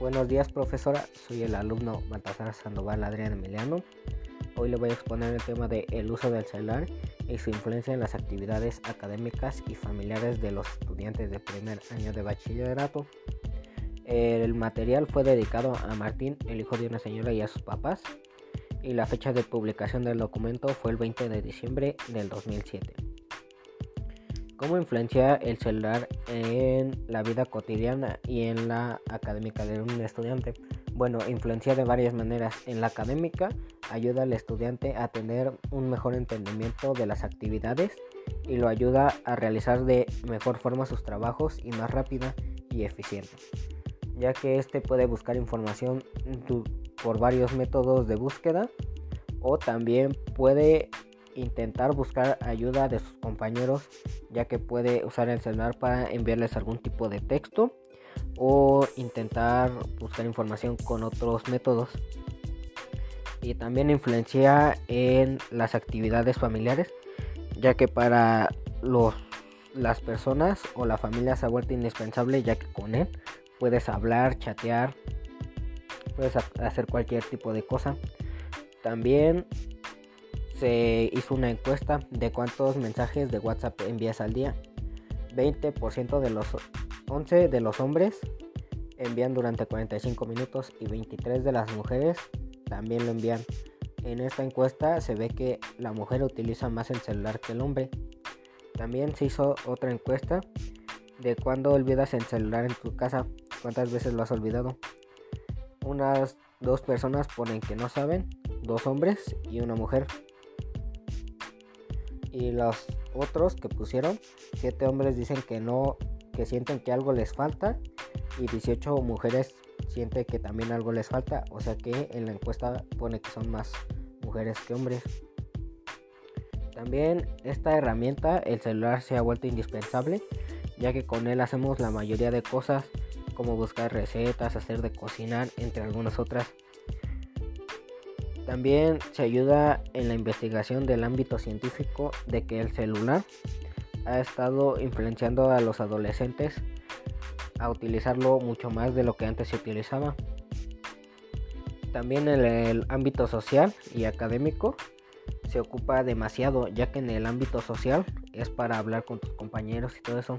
Buenos días profesora, soy el alumno Baltasar Sandoval Adrián Emiliano. Hoy le voy a exponer el tema de el uso del celular y su influencia en las actividades académicas y familiares de los estudiantes de primer año de bachillerato. El material fue dedicado a Martín, el hijo de una señora y a sus papás, y la fecha de publicación del documento fue el 20 de diciembre del 2007. ¿Cómo influencia el celular en la vida cotidiana y en la académica de un estudiante? Bueno, influencia de varias maneras. En la académica ayuda al estudiante a tener un mejor entendimiento de las actividades y lo ayuda a realizar de mejor forma sus trabajos y más rápida y eficiente, ya que éste puede buscar información por varios métodos de búsqueda o también puede intentar buscar ayuda de sus compañeros ya que puede usar el celular para enviarles algún tipo de texto o intentar buscar información con otros métodos y también influencia en las actividades familiares ya que para los las personas o la familia se ha vuelto indispensable ya que con él puedes hablar, chatear, puedes hacer cualquier tipo de cosa. También se hizo una encuesta de cuántos mensajes de WhatsApp envías al día. 20% de los 11 de los hombres envían durante 45 minutos y 23 de las mujeres también lo envían. En esta encuesta se ve que la mujer utiliza más el celular que el hombre. También se hizo otra encuesta de cuándo olvidas el celular en tu casa, cuántas veces lo has olvidado. Unas dos personas ponen que no saben, dos hombres y una mujer y los otros que pusieron, 7 hombres dicen que no, que sienten que algo les falta y 18 mujeres sienten que también algo les falta, o sea que en la encuesta pone que son más mujeres que hombres. También esta herramienta, el celular se ha vuelto indispensable, ya que con él hacemos la mayoría de cosas como buscar recetas, hacer de cocinar, entre algunas otras. También se ayuda en la investigación del ámbito científico de que el celular ha estado influenciando a los adolescentes a utilizarlo mucho más de lo que antes se utilizaba. También en el ámbito social y académico se ocupa demasiado, ya que en el ámbito social es para hablar con tus compañeros y todo eso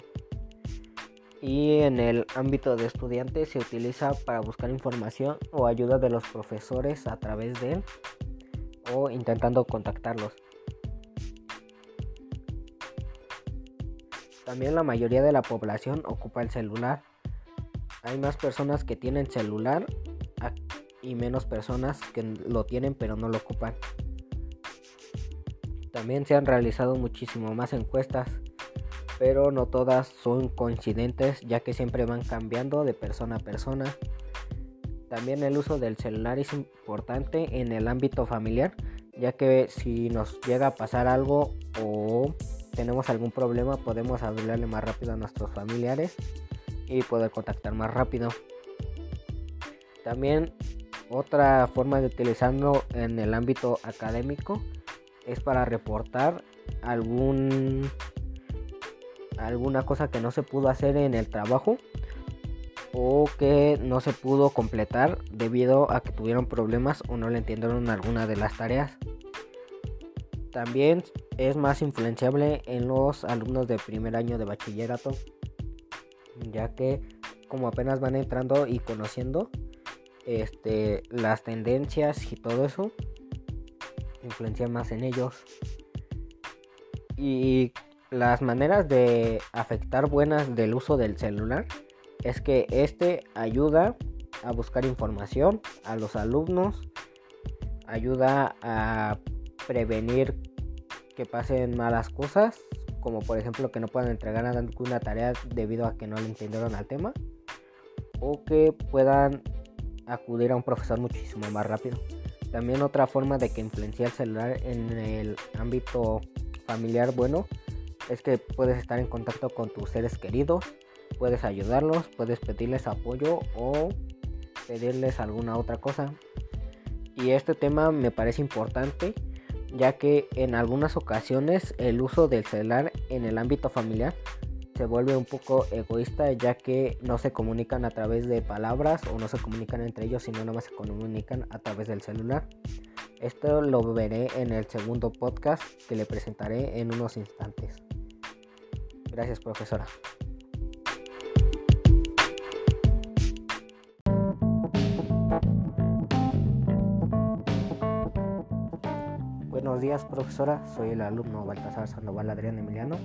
y en el ámbito de estudiantes se utiliza para buscar información o ayuda de los profesores a través de él o intentando contactarlos. También la mayoría de la población ocupa el celular. Hay más personas que tienen celular y menos personas que lo tienen pero no lo ocupan. También se han realizado muchísimo más encuestas pero no todas son coincidentes ya que siempre van cambiando de persona a persona. También el uso del celular es importante en el ámbito familiar, ya que si nos llega a pasar algo o tenemos algún problema podemos hablarle más rápido a nuestros familiares y poder contactar más rápido. También otra forma de utilizarlo en el ámbito académico es para reportar algún alguna cosa que no se pudo hacer en el trabajo o que no se pudo completar debido a que tuvieron problemas o no le entendieron alguna de las tareas. También es más influenciable en los alumnos de primer año de bachillerato, ya que como apenas van entrando y conociendo este, las tendencias y todo eso, influencia más en ellos. Y las maneras de afectar buenas del uso del celular es que este ayuda a buscar información a los alumnos, ayuda a prevenir que pasen malas cosas, como por ejemplo que no puedan entregar alguna tarea debido a que no le entendieron al tema, o que puedan acudir a un profesor muchísimo más rápido. También otra forma de que influencia el celular en el ámbito familiar, bueno, es que puedes estar en contacto con tus seres queridos, puedes ayudarlos, puedes pedirles apoyo o pedirles alguna otra cosa. Y este tema me parece importante ya que en algunas ocasiones el uso del celular en el ámbito familiar se vuelve un poco egoísta ya que no se comunican a través de palabras o no se comunican entre ellos sino nomás se comunican a través del celular. Esto lo veré en el segundo podcast que le presentaré en unos instantes. Gracias profesora. Buenos días profesora, soy el alumno Baltasar Sandoval Adrián Emiliano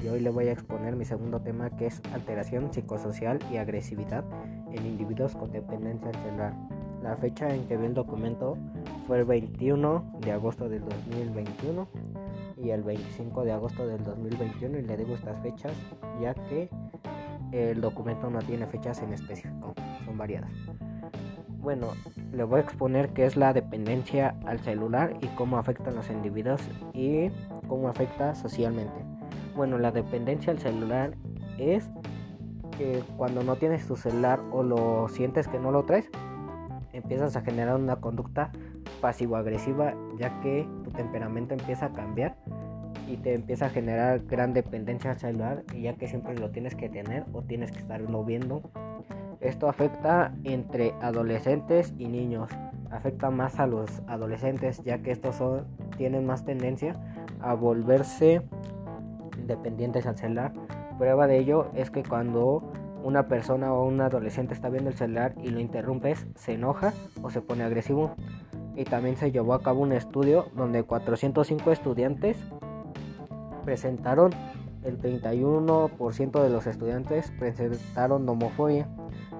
y hoy le voy a exponer mi segundo tema que es alteración psicosocial y agresividad en individuos con dependencia celular. La fecha en que vi el documento fue el 21 de agosto del 2021 y el 25 de agosto del 2021 y le digo estas fechas ya que el documento no tiene fechas en específico, son variadas. Bueno, le voy a exponer qué es la dependencia al celular y cómo afecta a los individuos y cómo afecta socialmente. Bueno, la dependencia al celular es que cuando no tienes tu celular o lo sientes que no lo traes, empiezas a generar una conducta pasivo-agresiva ya que temperamento empieza a cambiar y te empieza a generar gran dependencia al celular ya que siempre lo tienes que tener o tienes que estarlo viendo esto afecta entre adolescentes y niños. Afecta más a los adolescentes ya que estos son, tienen más tendencia a volverse dependientes al celular. Prueba de ello es que cuando una persona o un adolescente está viendo el celular y lo interrumpes, se enoja o se pone agresivo. Y también se llevó a cabo un estudio donde 405 estudiantes presentaron, el 31% de los estudiantes presentaron homofobia.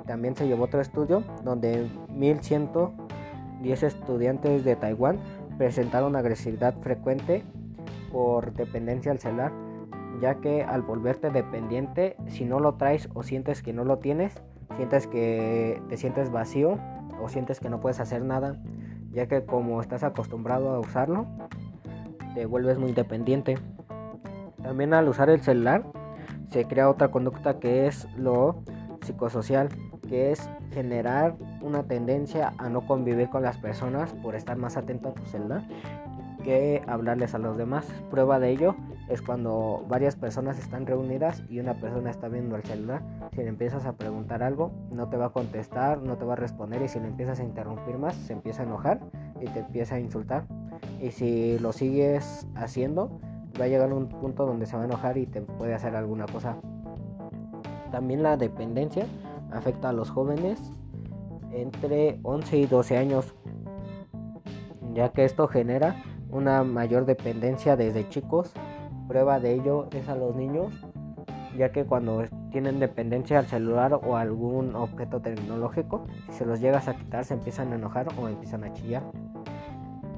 También se llevó otro estudio donde 1110 estudiantes de Taiwán presentaron agresividad frecuente por dependencia al celular, ya que al volverte dependiente, si no lo traes o sientes que no lo tienes, sientes que te sientes vacío o sientes que no puedes hacer nada, ya que como estás acostumbrado a usarlo, te vuelves muy dependiente. También al usar el celular se crea otra conducta que es lo psicosocial, que es generar una tendencia a no convivir con las personas por estar más atento a tu celular que hablarles a los demás. Prueba de ello es cuando varias personas están reunidas y una persona está viendo el celular. Si le empiezas a preguntar algo, no te va a contestar, no te va a responder y si le empiezas a interrumpir más, se empieza a enojar y te empieza a insultar. Y si lo sigues haciendo, va a llegar a un punto donde se va a enojar y te puede hacer alguna cosa. También la dependencia afecta a los jóvenes entre 11 y 12 años, ya que esto genera una mayor dependencia desde chicos. Prueba de ello es a los niños, ya que cuando tienen dependencia al celular o algún objeto tecnológico, si se los llegas a quitar se empiezan a enojar o empiezan a chillar.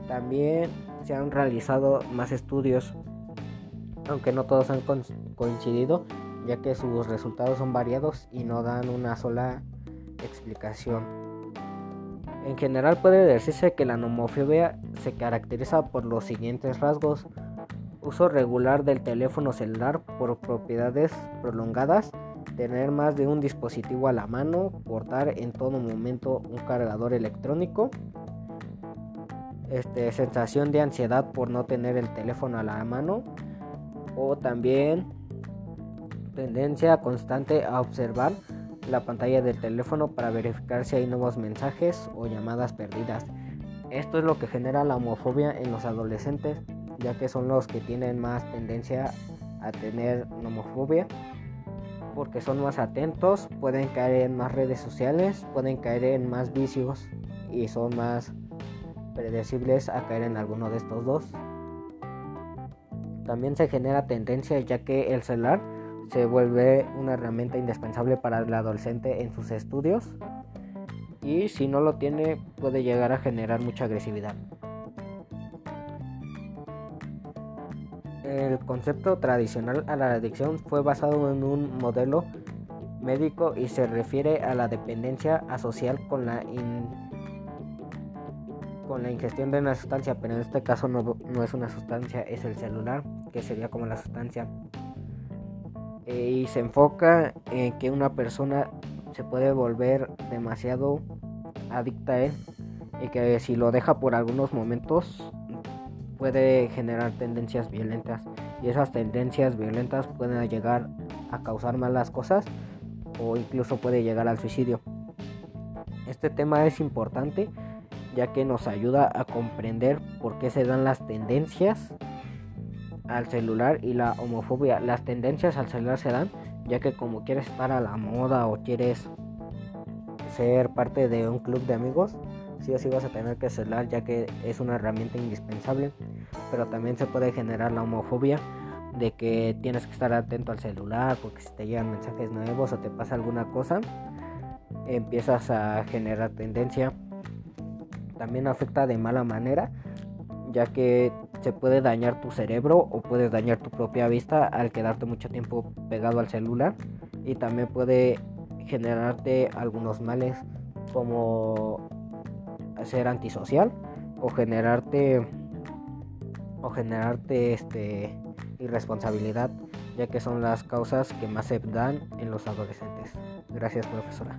También se han realizado más estudios, aunque no todos han coincidido ya que sus resultados son variados y no dan una sola explicación. En general puede decirse que la nomofobia se caracteriza por los siguientes rasgos. Uso regular del teléfono celular por propiedades prolongadas, tener más de un dispositivo a la mano, portar en todo momento un cargador electrónico, este, sensación de ansiedad por no tener el teléfono a la mano o también tendencia constante a observar la pantalla del teléfono para verificar si hay nuevos mensajes o llamadas perdidas. Esto es lo que genera la homofobia en los adolescentes, ya que son los que tienen más tendencia a tener homofobia, porque son más atentos, pueden caer en más redes sociales, pueden caer en más vicios y son más predecibles a caer en alguno de estos dos. También se genera tendencia ya que el celular se vuelve una herramienta indispensable para el adolescente en sus estudios y si no lo tiene puede llegar a generar mucha agresividad. El concepto tradicional a la adicción fue basado en un modelo médico y se refiere a la dependencia asocial con la, con la ingestión de una sustancia, pero en este caso no, no es una sustancia, es el celular, que sería como la sustancia. Eh, y se enfoca en que una persona se puede volver demasiado adicta a él y que si lo deja por algunos momentos puede generar tendencias violentas y esas tendencias violentas pueden llegar a causar malas cosas o incluso puede llegar al suicidio. Este tema es importante ya que nos ayuda a comprender por qué se dan las tendencias al celular y la homofobia. Las tendencias al celular se dan ya que como quieres estar a la moda o quieres ser parte de un club de amigos, sí o sí vas a tener que celular ya que es una herramienta indispensable. Pero también se puede generar la homofobia de que tienes que estar atento al celular porque si te llegan mensajes nuevos o te pasa alguna cosa, empiezas a generar tendencia. También afecta de mala manera ya que se puede dañar tu cerebro o puedes dañar tu propia vista al quedarte mucho tiempo pegado al celular y también puede generarte algunos males como ser antisocial o generarte o generarte este irresponsabilidad ya que son las causas que más se dan en los adolescentes. Gracias profesora.